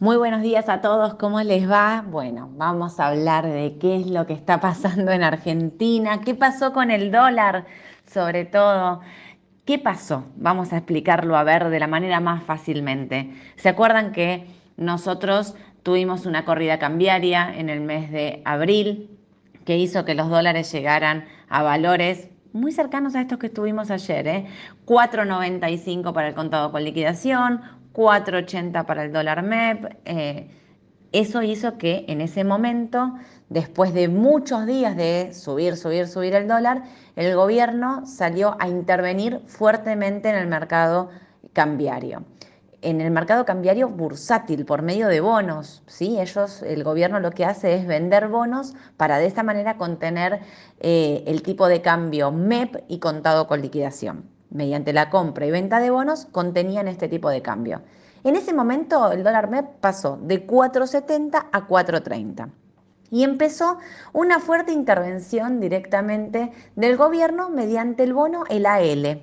Muy buenos días a todos, ¿cómo les va? Bueno, vamos a hablar de qué es lo que está pasando en Argentina, qué pasó con el dólar, sobre todo. ¿Qué pasó? Vamos a explicarlo a ver de la manera más fácilmente. ¿Se acuerdan que nosotros tuvimos una corrida cambiaria en el mes de abril que hizo que los dólares llegaran a valores muy cercanos a estos que estuvimos ayer, ¿eh? 4.95 para el contado con liquidación, 4.80 para el dólar MEP. Eh, eso hizo que en ese momento, después de muchos días de subir, subir, subir el dólar, el gobierno salió a intervenir fuertemente en el mercado cambiario. En el mercado cambiario bursátil por medio de bonos, ¿sí? Ellos, el gobierno lo que hace es vender bonos para de esta manera contener eh, el tipo de cambio MEP y contado con liquidación mediante la compra y venta de bonos, contenían este tipo de cambio. En ese momento el dólar MEP pasó de 4,70 a 4,30 y empezó una fuerte intervención directamente del gobierno mediante el bono, el AL.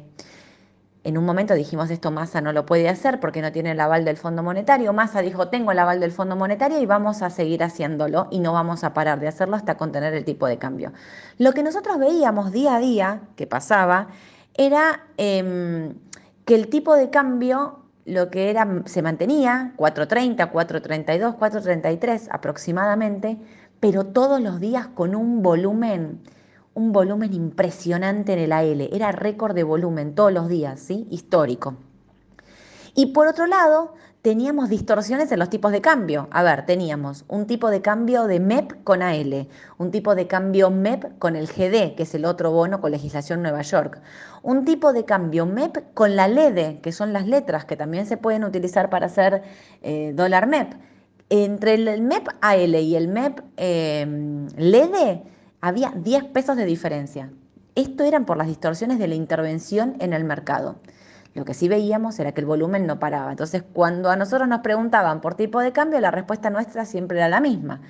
En un momento dijimos esto Massa no lo puede hacer porque no tiene el aval del Fondo Monetario. Massa dijo tengo el aval del Fondo Monetario y vamos a seguir haciéndolo y no vamos a parar de hacerlo hasta contener el tipo de cambio. Lo que nosotros veíamos día a día que pasaba era em, que el tipo de cambio lo que era se mantenía 4.30, 4.32, 4.33 aproximadamente, pero todos los días con un volumen un volumen impresionante en el AL, era récord de volumen todos los días, ¿sí? Histórico. Y por otro lado, teníamos distorsiones en los tipos de cambio. A ver, teníamos un tipo de cambio de MEP con AL, un tipo de cambio MEP con el GD, que es el otro bono con legislación Nueva York, un tipo de cambio MEP con la LEDE, que son las letras que también se pueden utilizar para hacer eh, dólar MEP. Entre el MEP AL y el MEP eh, LEDE había 10 pesos de diferencia. Esto eran por las distorsiones de la intervención en el mercado. Lo que sí veíamos era que el volumen no paraba. Entonces, cuando a nosotros nos preguntaban por tipo de cambio, la respuesta nuestra siempre era la misma.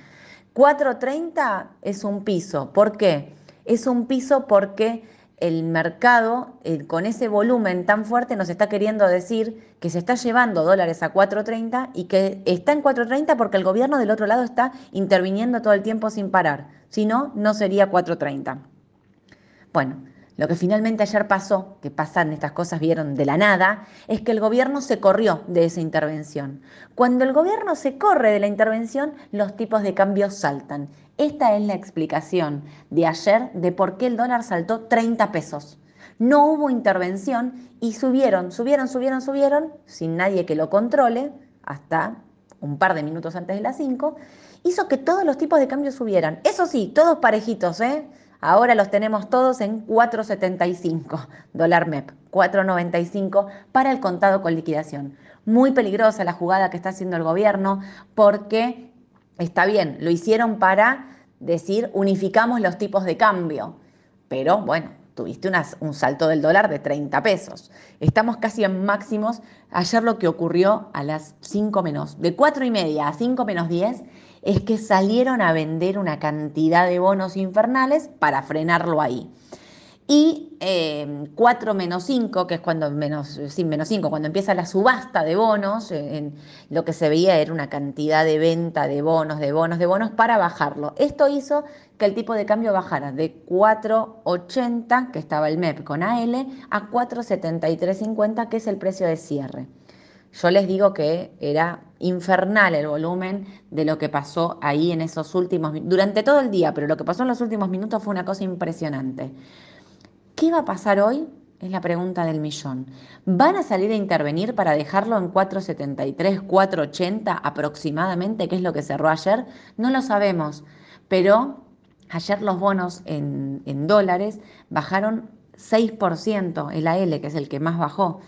4.30 es un piso. ¿Por qué? Es un piso porque el mercado, eh, con ese volumen tan fuerte, nos está queriendo decir que se está llevando dólares a 4.30 y que está en 4.30 porque el gobierno del otro lado está interviniendo todo el tiempo sin parar. Si no, no sería 4.30. Bueno, lo que finalmente ayer pasó, que pasan estas cosas, vieron de la nada, es que el gobierno se corrió de esa intervención. Cuando el gobierno se corre de la intervención, los tipos de cambio saltan. Esta es la explicación de ayer de por qué el dólar saltó 30 pesos. No hubo intervención y subieron, subieron, subieron, subieron, sin nadie que lo controle, hasta un par de minutos antes de las 5, hizo que todos los tipos de cambio subieran. Eso sí, todos parejitos, ¿eh? Ahora los tenemos todos en 4.75 dólar MEP, 4.95 para el contado con liquidación. Muy peligrosa la jugada que está haciendo el gobierno porque está bien, lo hicieron para decir unificamos los tipos de cambio, pero bueno, tuviste un salto del dólar de 30 pesos. Estamos casi en máximos. Ayer lo que ocurrió a las 5 menos, de 4 y media a 5 menos 10, es que salieron a vender una cantidad de bonos infernales para frenarlo ahí. Y 4 em, menos 5, que es cuando menos, menos 5, cuando empieza la subasta de bonos, eh, lo que se veía era una cantidad de venta de bonos, de bonos, de bonos para bajarlo. Esto hizo que el tipo de cambio bajara de 4,80, que estaba el MEP con AL, a 4,7350, que es el precio de cierre. Yo les digo que era infernal el volumen de lo que pasó ahí en esos últimos, durante todo el día, pero lo que pasó en los últimos minutos fue una cosa impresionante. ¿Qué va a pasar hoy? Es la pregunta del millón. ¿Van a salir a intervenir para dejarlo en 473, 480 aproximadamente, que es lo que cerró ayer? No lo sabemos, pero ayer los bonos en, en dólares bajaron 6%, el AL, que es el que más bajó.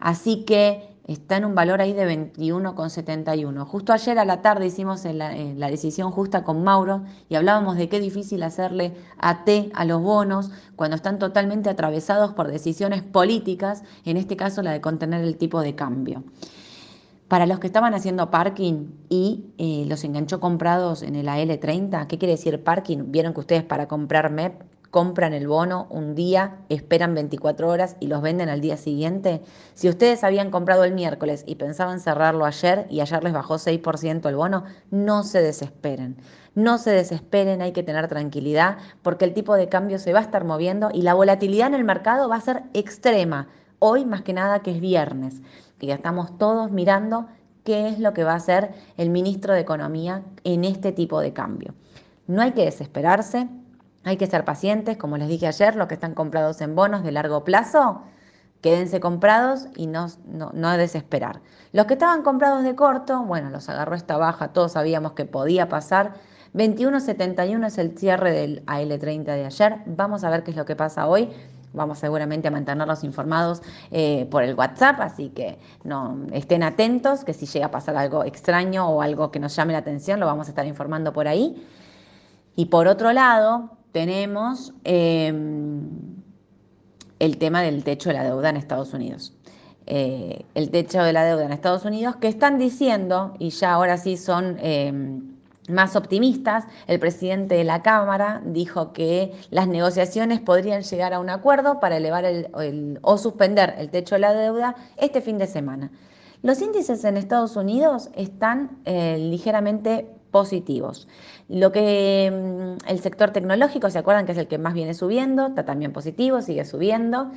Así que está en un valor ahí de 21,71. Justo ayer a la tarde hicimos la, la, decisión justa con Mauro y hablábamos de qué difícil hacerle a T a los bonos cuando están totalmente atravesados por decisiones políticas, en este caso la de contener el tipo de cambio. Para los que estaban haciendo parking y eh, los enganchó comprados en el AL30, ¿qué quiere decir parking? Vieron que ustedes para comprar MEP compran el bono un día, esperan 24 horas y los venden al día siguiente? Si ustedes habían comprado el miércoles y pensaban cerrarlo ayer y ayer les bajó 6% el bono, no se desesperen. No se desesperen, hay que tener tranquilidad porque el tipo de cambio se va a estar moviendo y la volatilidad en el mercado va a ser extrema. Hoy más que nada que es viernes, que ya estamos todos mirando qué es lo que va a hacer el ministro de Economía en este tipo de cambio. No hay que desesperarse, hay que ser pacientes, como les dije ayer, los que están comprados en bonos de largo plazo, quédense comprados y no, no, desesperar. Los que estaban comprados de corto, bueno, los agarró esta baja, todos sabíamos que podía pasar. 21.71 es el cierre del AL30 de ayer. Vamos a ver qué es lo que pasa hoy. Vamos seguramente a mantenerlos informados eh, por el WhatsApp, así que no estén atentos, que si llega a pasar algo extraño o algo que nos llame la atención, lo vamos a estar informando por ahí. Y por otro lado, tenemos em, el tema del techo de la deuda en Estados Unidos. Eh, el techo de la deuda en Estados Unidos, que están diciendo, y ya ahora sí son em, más optimistas, el presidente de la Cámara dijo que las negociaciones podrían llegar a un acuerdo para elevar o suspender el techo de la deuda este fin de semana. Los índices en Estados Unidos están eh, ligeramente positivos. Lo que mm, el sector tecnológico, ¿se acuerdan que es el que más viene subiendo? Está también positivo, sigue subiendo.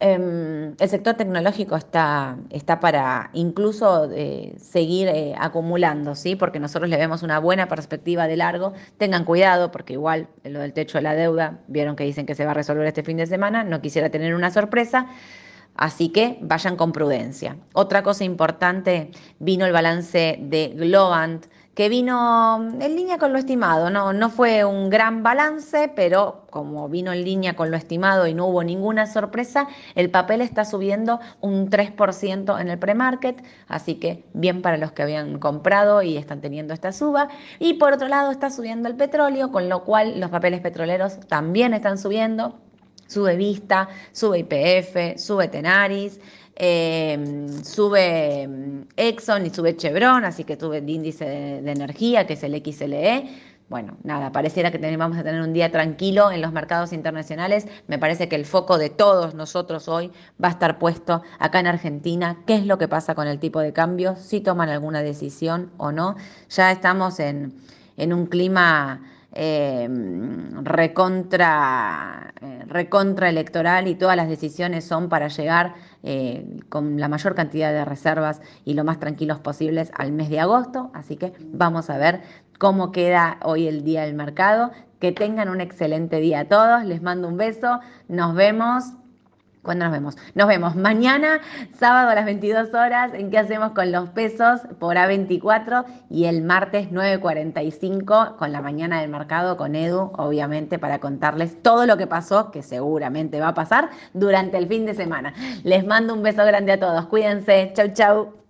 Em, el sector tecnológico está, está para incluso eh, seguir eh, acumulando, ¿sí? porque nosotros le vemos una buena perspectiva de largo. Tengan cuidado, porque igual lo del techo de la deuda, vieron que dicen que se va a resolver este fin de semana, no quisiera tener una sorpresa. Así que vayan con prudencia. Otra cosa importante, vino el balance de Globant, que vino en línea con lo estimado. No, no fue un gran balance, pero como vino en línea con lo estimado y no hubo ninguna sorpresa, el papel está subiendo un 3% en el pre-market, así que bien para los que habían comprado y están teniendo esta suba. Y por otro lado está subiendo el petróleo, con lo cual los papeles petroleros también están subiendo. Sube Vista, sube IPF, sube Tenaris. Em, sube em, Exxon y sube Chevron, así que sube el índice de, energía, que es el XLE. Bueno, nada, pareciera que vamos a tener un día tranquilo en los mercados internacionales. Me parece que el foco de todos nosotros hoy va a estar puesto acá en Argentina. ¿Qué es lo que pasa con el tipo de cambio? Si toman alguna decisión o no. Ya estamos en, en un clima eh, recontra, eh, recontra electoral y todas las decisiones son para llegar eh, con la mayor cantidad de reservas y lo más tranquilos posibles al mes de agosto. Así que vamos a ver cómo queda hoy el día del mercado. Que tengan un excelente día a todos. Les mando un beso. Nos vemos. ¿Cuándo nos vemos? Nos vemos mañana, sábado a las 22 horas, en qué hacemos con los pesos por A24 y el martes 9.45 con la mañana del mercado con Edu, obviamente, para contarles todo lo que pasó, que seguramente va a pasar durante el fin de semana. Les mando un beso grande a todos. Cuídense. Chau, chau.